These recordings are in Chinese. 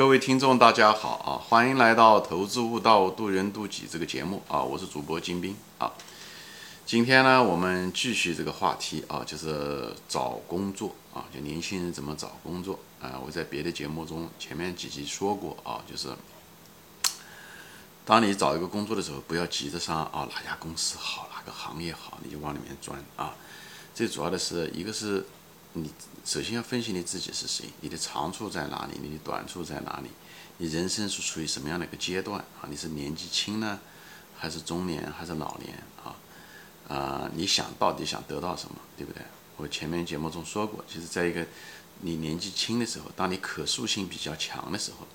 各位听众，大家好啊！欢迎来到《投资悟道，渡人渡己》这个节目啊！我是主播金兵啊。今天呢，我们继续这个话题啊，就是找工作啊，就年轻人怎么找工作啊？我在别的节目中前面几集说过啊，就是当你找一个工作的时候，不要急着上啊，哪家公司好，哪个行业好，你就往里面钻啊。最主要的是一个是。你首先要分析你自己是谁，你的长处在哪里，你的短处在哪里，你人生是处于什么样的一个阶段啊？你是年纪轻呢，还是中年，还是老年啊？啊，你想到底想得到什么，对不对？我前面节目中说过，其实在一个你年纪轻的时候，当你可塑性比较强的时候。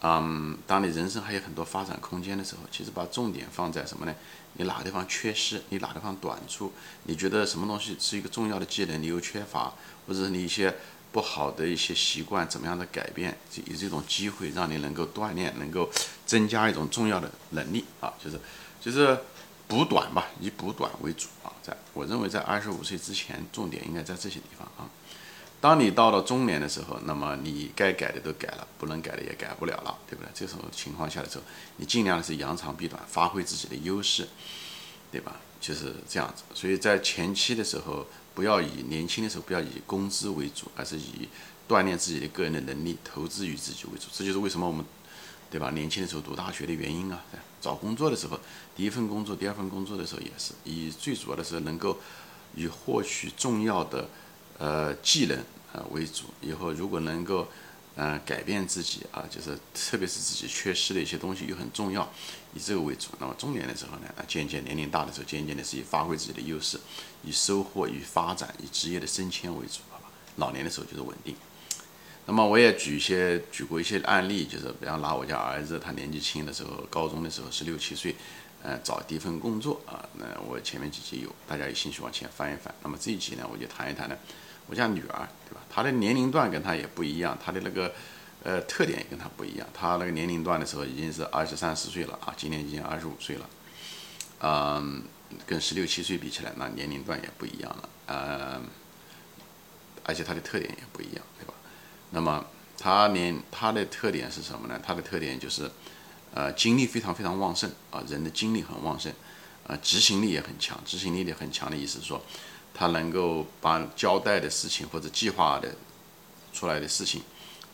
嗯，当你人生还有很多发展空间的时候，其实把重点放在什么呢？你哪个地方缺失？你哪地方短处？你觉得什么东西是一个重要的技能，你又缺乏，或者是你一些不好的一些习惯，怎么样的改变？以这种机会让你能够锻炼，能够增加一种重要的能力啊，就是就是补短吧，以补短为主啊。在我认为，在二十五岁之前，重点应该在这些地方啊。当你到了中年的时候，那么你该改的都改了，不能改的也改不了了，对不对？这种情况下的时候，你尽量的是扬长避短，发挥自己的优势，对吧？就是这样子。所以在前期的时候，不要以年轻的时候不要以工资为主，而是以锻炼自己的个人的能力，投资于自己为主。这就是为什么我们，对吧？年轻的时候读大学的原因啊。找工作的时候，第一份工作、第二份工作的时候也是以最主要的是能够以获取重要的。呃，技能啊为主，以后如果能够，嗯，改变自己啊，就是特别是自己缺失的一些东西又很重要，以这个为主。那么中年的时候呢，啊渐渐年龄大的时候，渐渐的是以发挥自己的优势，以收获、与发展、以职业的升迁为主，好吧？老年的时候就是稳定。那么我也举一些举过一些案例，就是比方拿我家儿子，他年纪轻的时候，高中的时候十六七岁，嗯，找第一份工作啊。那我前面几集有，大家有兴趣往前翻一翻。那么这一集呢，我就谈一谈呢。我家女儿，对吧？她的年龄段跟她也不一样，她的那个，呃，特点也跟她不一样。她那个年龄段的时候已经是二十三四岁了啊，今年已经二十五岁了，嗯，跟十六七岁比起来，那年龄段也不一样了，嗯，而且她的特点也不一样，对吧？那么她年她的特点是什么呢？她的特点就是，呃，精力非常非常旺盛啊，人的精力很旺盛，呃，执行力也很强，执行力也很强的意思是说。他能够把交代的事情或者计划的出来的事情，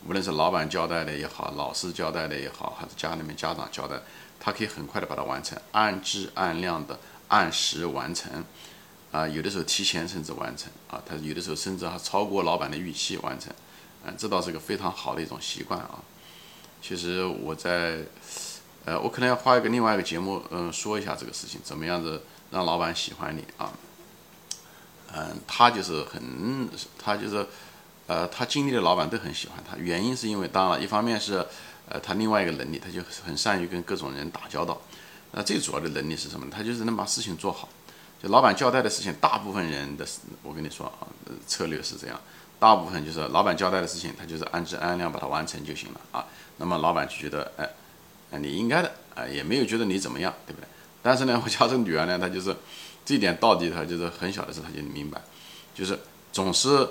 无论是老板交代的也好，老师交代的也好，还是家里面家长交代，他可以很快的把它完成，按质按量的按时完成，啊，有的时候提前甚至完成，啊，他有的时候甚至还超过老板的预期完成，嗯，这倒是个非常好的一种习惯啊。其实我在，呃，我可能要花一个另外一个节目，嗯，说一下这个事情，怎么样子让老板喜欢你啊。嗯，他就是很，他就是，呃，他经历的老板都很喜欢他。原因是因为，当然，一方面是，呃，他另外一个能力，他就很善于跟各种人打交道。那最主要的能力是什么？他就是能把事情做好。就老板交代的事情，大部分人的，我跟你说啊，策略是这样，大部分就是老板交代的事情，他就是按质按量把它完成就行了啊。那么老板就觉得，哎，你应该的，啊，也没有觉得你怎么样，对不对？但是呢，我家这个女儿呢，她就是。这点到底他就是很小的时候他就明白，就是总是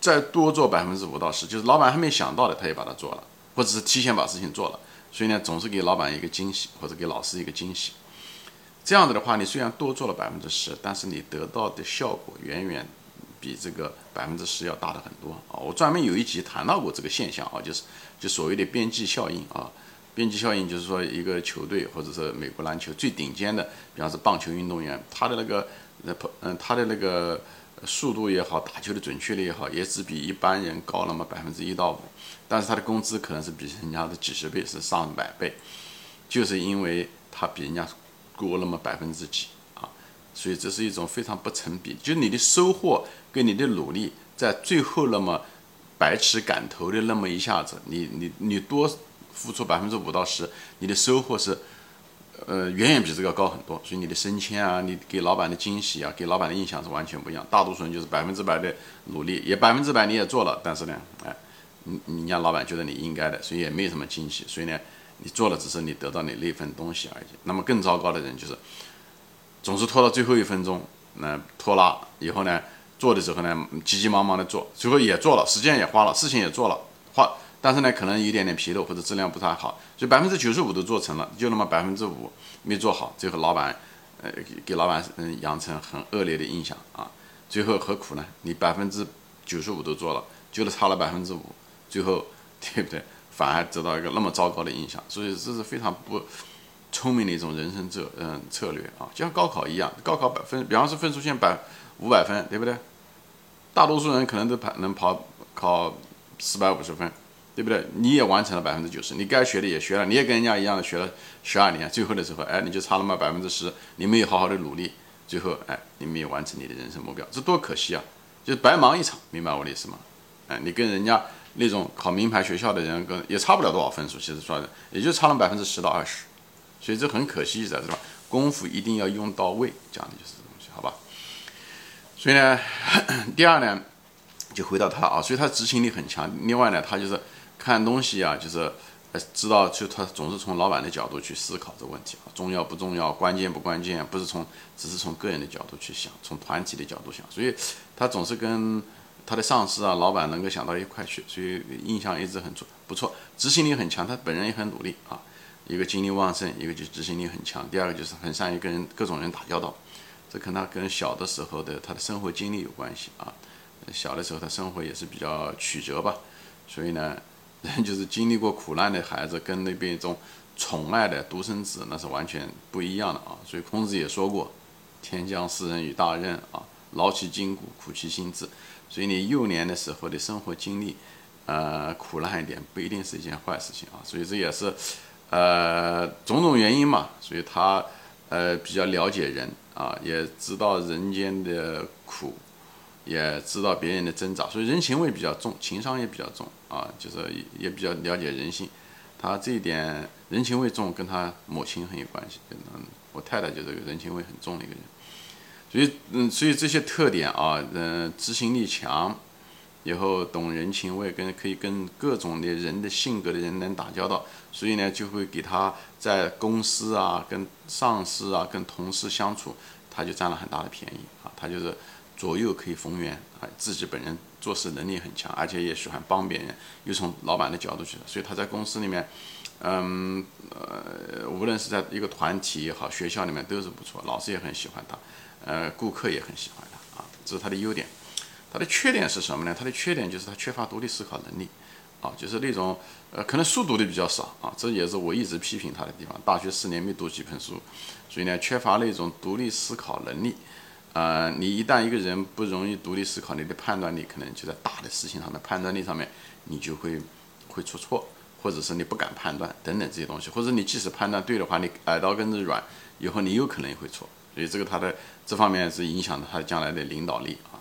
再多做百分之五到十，就是老板还没想到的，他也把它做了，或者是提前把事情做了，所以呢，总是给老板一个惊喜，或者给老师一个惊喜。这样子的话，你虽然多做了百分之十，但是你得到的效果远远比这个百分之十要大的很多啊！我专门有一集谈到过这个现象啊，就是就所谓的边际效应啊。边际效应就是说，一个球队或者是美国篮球最顶尖的，比方是棒球运动员，他的那个呃嗯，他的那个速度也好，打球的准确率也好，也只比一般人高那么百分之一到五，但是他的工资可能是比人家的几十倍，是上百倍，就是因为他比人家多那么百分之几啊，所以这是一种非常不成比，就你的收获跟你的努力在最后那么百尺竿头的那么一下子，你你你多。付出百分之五到十，你的收获是，呃，远远比这个高很多。所以你的升迁啊，你给老板的惊喜啊，给老板的印象是完全不一样。大多数人就是百分之百的努力，也百分之百你也做了，但是呢，哎，你你让老板觉得你应该的，所以也没什么惊喜。所以呢，你做了只是你得到你那份东西而已。那么更糟糕的人就是，总是拖到最后一分钟，那拖拉以后呢，做的时候呢，急急忙忙的做，最后也做了，时间也花了，事情也做了，花。但是呢，可能有一点点纰漏或者质量不太好，所以百分之九十五都做成了，就那么百分之五没做好，最后老板，呃，给老板嗯养成很恶劣的印象啊，最后何苦呢？你百分之九十五都做了，就是差了百分之五，最后对不对？反而得到一个那么糟糕的印象，所以这是非常不聪明的一种人生策嗯策略啊，就像高考一样，高考百分，比方说分数线百五百分，对不对？大多数人可能都跑能跑考四百五十分，对不对？你也完成了百分之九十，你该学的也学了，你也跟人家一样的学了十二年，最后的时候，哎，你就差那么百分之十，你没有好好的努力，最后，哎，你没有完成你的人生目标，这多可惜啊！就是白忙一场，明白我的意思吗？哎，你跟人家那种考名牌学校的人跟也差不了多少分数，其实算的也就差了百分之十到二十，所以这很可惜在这吧？功夫一定要用到位，讲的就是这东西，好吧？所以呢，第二呢，就回到他啊，所以他执行力很强。另外呢，他就是看东西啊，就是呃，知道就他总是从老板的角度去思考这个问题啊，重要不重要，关键不关键，不是从只是从个人的角度去想，从团体的角度想。所以他总是跟他的上司啊、老板能够想到一块去，所以印象一直很错不错，执行力很强。他本人也很努力啊，一个精力旺盛，一个就执行力很强。第二个就是很善于跟人各种人打交道。这可能跟小的时候的他的生活经历有关系啊，小的时候他生活也是比较曲折吧，所以呢，就是经历过苦难的孩子，跟那边一种宠爱的独生子那是完全不一样的啊。所以孔子也说过：“天将施人以大任啊，劳其筋骨，苦其心志。”所以你幼年的时候的生活经历，呃，苦难一点不一定是一件坏事情啊。所以这也是呃种种原因嘛，所以他呃比较了解人。啊，也知道人间的苦，也知道别人的挣扎，所以人情味比较重，情商也比较重啊，就是也比较了解人性。他这一点人情味重，跟他母亲很有关系。嗯，我太太就是个人情味很重的一个人。所以，嗯，所以这些特点啊，嗯，执行力强。以后懂人情味，跟可以跟各种的人的性格的人能打交道，所以呢，就会给他在公司啊、跟上司啊、跟同事相处，他就占了很大的便宜啊。他就是左右可以逢源啊，自己本人做事能力很强，而且也喜欢帮别人，又从老板的角度去，所以他在公司里面，嗯呃，无论是在一个团体也好，学校里面都是不错，老师也很喜欢他，呃，顾客也很喜欢他啊，这是他的优点。他的缺点是什么呢？他的缺点就是他缺乏独立思考能力，啊，就是那种呃，可能书读的比较少啊，这也是我一直批评他的地方。大学四年没读几本书，所以呢，缺乏那种独立思考能力。呃，你一旦一个人不容易独立思考，你的判断力可能就在大的事情上面，判断力上面你就会会出错，或者是你不敢判断等等这些东西，或者你即使判断对的话，你耳刀根子软，以后你有可能也会错。所以这个他的这方面是影响了他将来的领导力啊。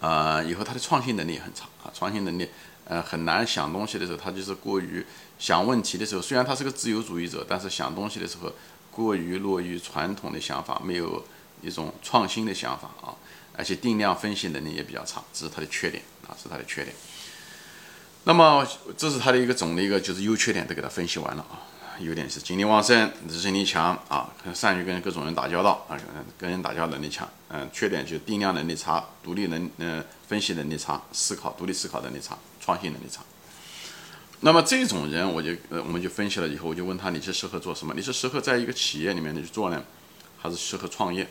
呃，以后他的创新能力很差啊，创新能力，呃，很难想东西的时候，他就是过于想问题的时候，虽然他是个自由主义者，但是想东西的时候过于落于传统的想法，没有一种创新的想法啊，而且定量分析能力也比较差，这是他的缺点啊，是他的缺点。那么这是他的一个总的一个就是优缺点都给他分析完了啊。优点是精力旺盛，执行力强啊，很善于跟各种人打交道啊，跟人打交道能力强。嗯，缺点就定量能力差，独立能嗯分析能力差，思考独立思考能力差，创新能力差。那么这种人，我就呃我们就分析了以后，我就问他你是适合做什么？你是适合在一个企业里面去做呢，还是适合创业？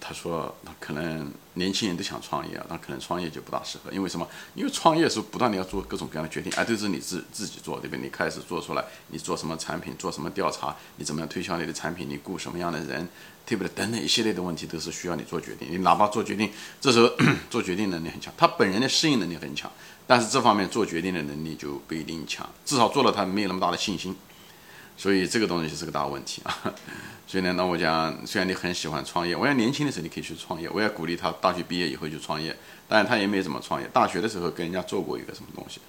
他说：“那可能年轻人都想创业啊，那可能创业就不大适合，因为什么？因为创业是不断的要做各种各样的决定，而都是你自自己做，对不对？你开始做出来，你做什么产品，做什么调查，你怎么样推销你的产品，你雇什么样的人，对不对？等等一系列的问题都是需要你做决定。你哪怕做决定，这时候做决定能力很强，他本人的适应能力很强，但是这方面做决定的能力就不一定强，至少做了他没有那么大的信心。”所以这个东西是个大问题啊，所以呢，那我讲，虽然你很喜欢创业，我要年轻的时候你可以去创业，我也鼓励他大学毕业以后去创业，当然他也没怎么创业，大学的时候跟人家做过一个什么东西，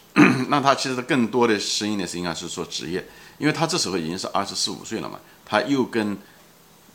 那他其实更多的适应的是应该是说职业，因为他这时候已经是二十四五岁了嘛，他又跟，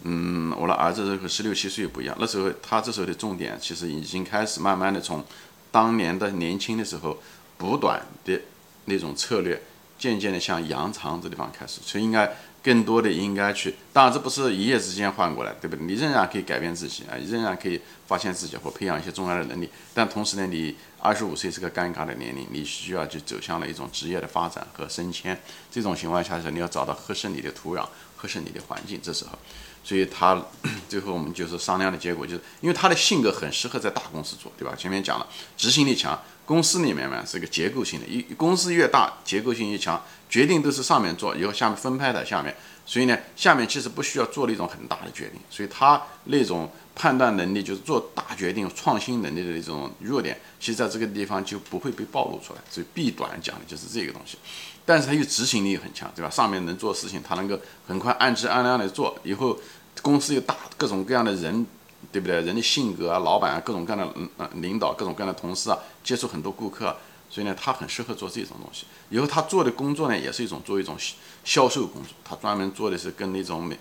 嗯，我的儿子这个十六七岁不一样，那时候他这时候的重点其实已经开始慢慢的从当年的年轻的时候补短的那种策略。渐渐的向扬长这地方开始，所以应该更多的应该去，当然这不是一夜之间换过来，对不对？你仍然可以改变自己啊，仍然可以发现自己或培养一些重要的能力，但同时呢，你二十五岁是个尴尬的年龄，你需要去走向了一种职业的发展和升迁。这种情况下是你要找到合适你的土壤、合适你的环境。这时候，所以他最后我们就是商量的结果，就是因为他的性格很适合在大公司做，对吧？前面讲了，执行力强，公司里面嘛是个结构性的，一公司越大，结构性越强，决定都是上面做，以后下面分派到下面，所以呢，下面其实是不需要做那种很大的决定，所以他那种。判断能力就是做大决定、创新能力的一种弱点，其实在这个地方就不会被暴露出来。所以弊短讲的就是这个东西，但是他又执行力很强，对吧？上面能做事情，他能够很快按质按量的做。以后公司又大，各种各样的人，对不对？人的性格啊，老板啊，各种各样的嗯嗯领导，各种各样的同事啊，接触很多顾客，所以呢，他很适合做这种东西。以后他做的工作呢，也是一种做一种销售工作，他专门做的是跟那种美。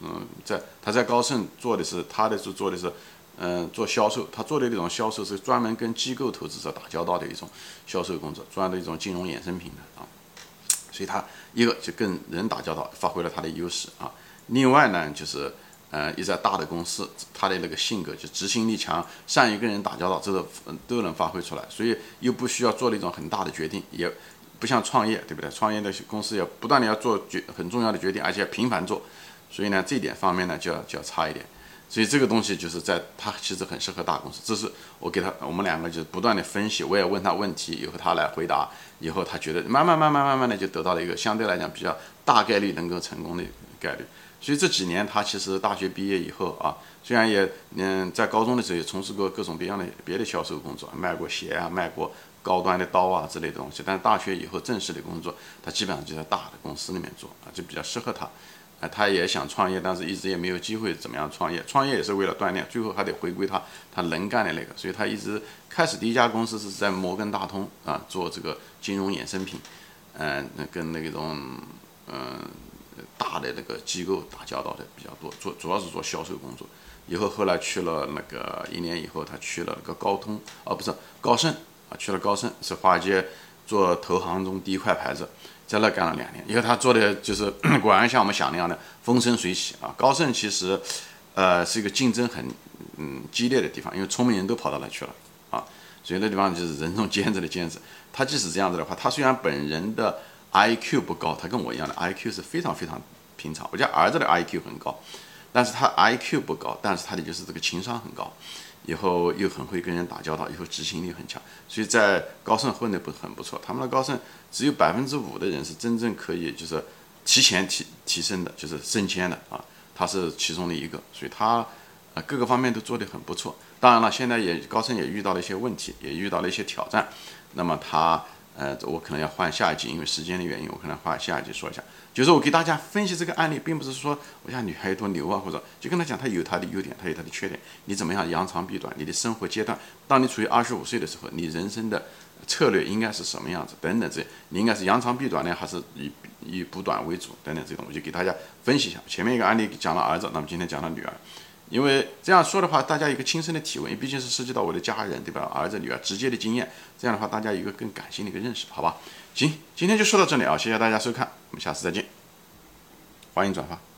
嗯，在他在高盛做的是，他的是做的是，嗯，做销售。他做的那种销售是专门跟机构投资者打交道的一种销售工作，专的一种金融衍生品的啊。所以他一个就跟人打交道，发挥了他的优势啊。另外呢，就是呃，一家大的公司，他的那个性格就执行力强，善于跟人打交道，这个都能发挥出来。所以又不需要做那种很大的决定，也不像创业，对不对？创业的公司要不断的要做决很重要的决定，而且频繁做。所以呢，这点方面呢就要就要差一点，所以这个东西就是在他其实很适合大公司。这是我给他，我们两个就是不断的分析，我也问他问题，以后他来回答，以后他觉得慢慢慢慢慢慢的就得到了一个相对来讲比较大概率能够成功的概率。所以这几年他其实大学毕业以后啊，虽然也嗯在高中的时候也从事过各种各样的别的销售工作，卖过鞋啊，卖过高端的刀啊之类的东西，但是大学以后正式的工作，他基本上就在大的公司里面做啊，就比较适合他。啊，他也想创业，但是一直也没有机会怎么样创业。创业也是为了锻炼，最后还得回归他他能干的那个。所以他一直开始第一家公司是在摩根大通啊做这个金融衍生品，嗯，跟那种嗯大的那个机构打交道的比较多，做主要是做销售工作。以后后来去了那个一年以后，他去了那个高通，哦不是高盛啊，去了高盛是华尔街做投行中第一块牌子。在那干了两年，因为他做的就是 果然像我们想那样的风生水起啊。高盛其实，呃，是一个竞争很嗯激烈的地方，因为聪明人都跑到那去了啊，所以那地方就是人中尖子的尖子。他即使这样子的话，他虽然本人的 I Q 不高，他跟我一样的 I Q 是非常非常平常。我家儿子的 I Q 很高，但是他 I Q 不高，但是他的就是这个情商很高。以后又很会跟人打交道，以后执行力很强，所以在高盛混的不很不错。他们的高盛只有百分之五的人是真正可以就是提前提提升的，就是升迁的啊，他是其中的一个，所以他啊各个方面都做得很不错。当然了，现在也高盛也遇到了一些问题，也遇到了一些挑战，那么他。呃，我可能要换下一集，因为时间的原因，我可能换下一集说一下。就是我给大家分析这个案例，并不是说我家女孩有多牛啊，或者就跟他讲，她有她的优点，她有她的缺点，你怎么样扬长避短？你的生活阶段，当你处于二十五岁的时候，你人生的策略应该是什么样子？等等这，你应该是扬长避短呢，还是以以补短为主？等等这种，我就给大家分析一下。前面一个案例讲了儿子，那么今天讲了女儿。因为这样说的话，大家一个亲身的体会，毕竟是涉及到我的家人，对吧？儿子、女儿直接的经验，这样的话，大家一个更感性的一个认识，好吧？行，今天就说到这里啊，谢谢大家收看，我们下次再见，欢迎转发。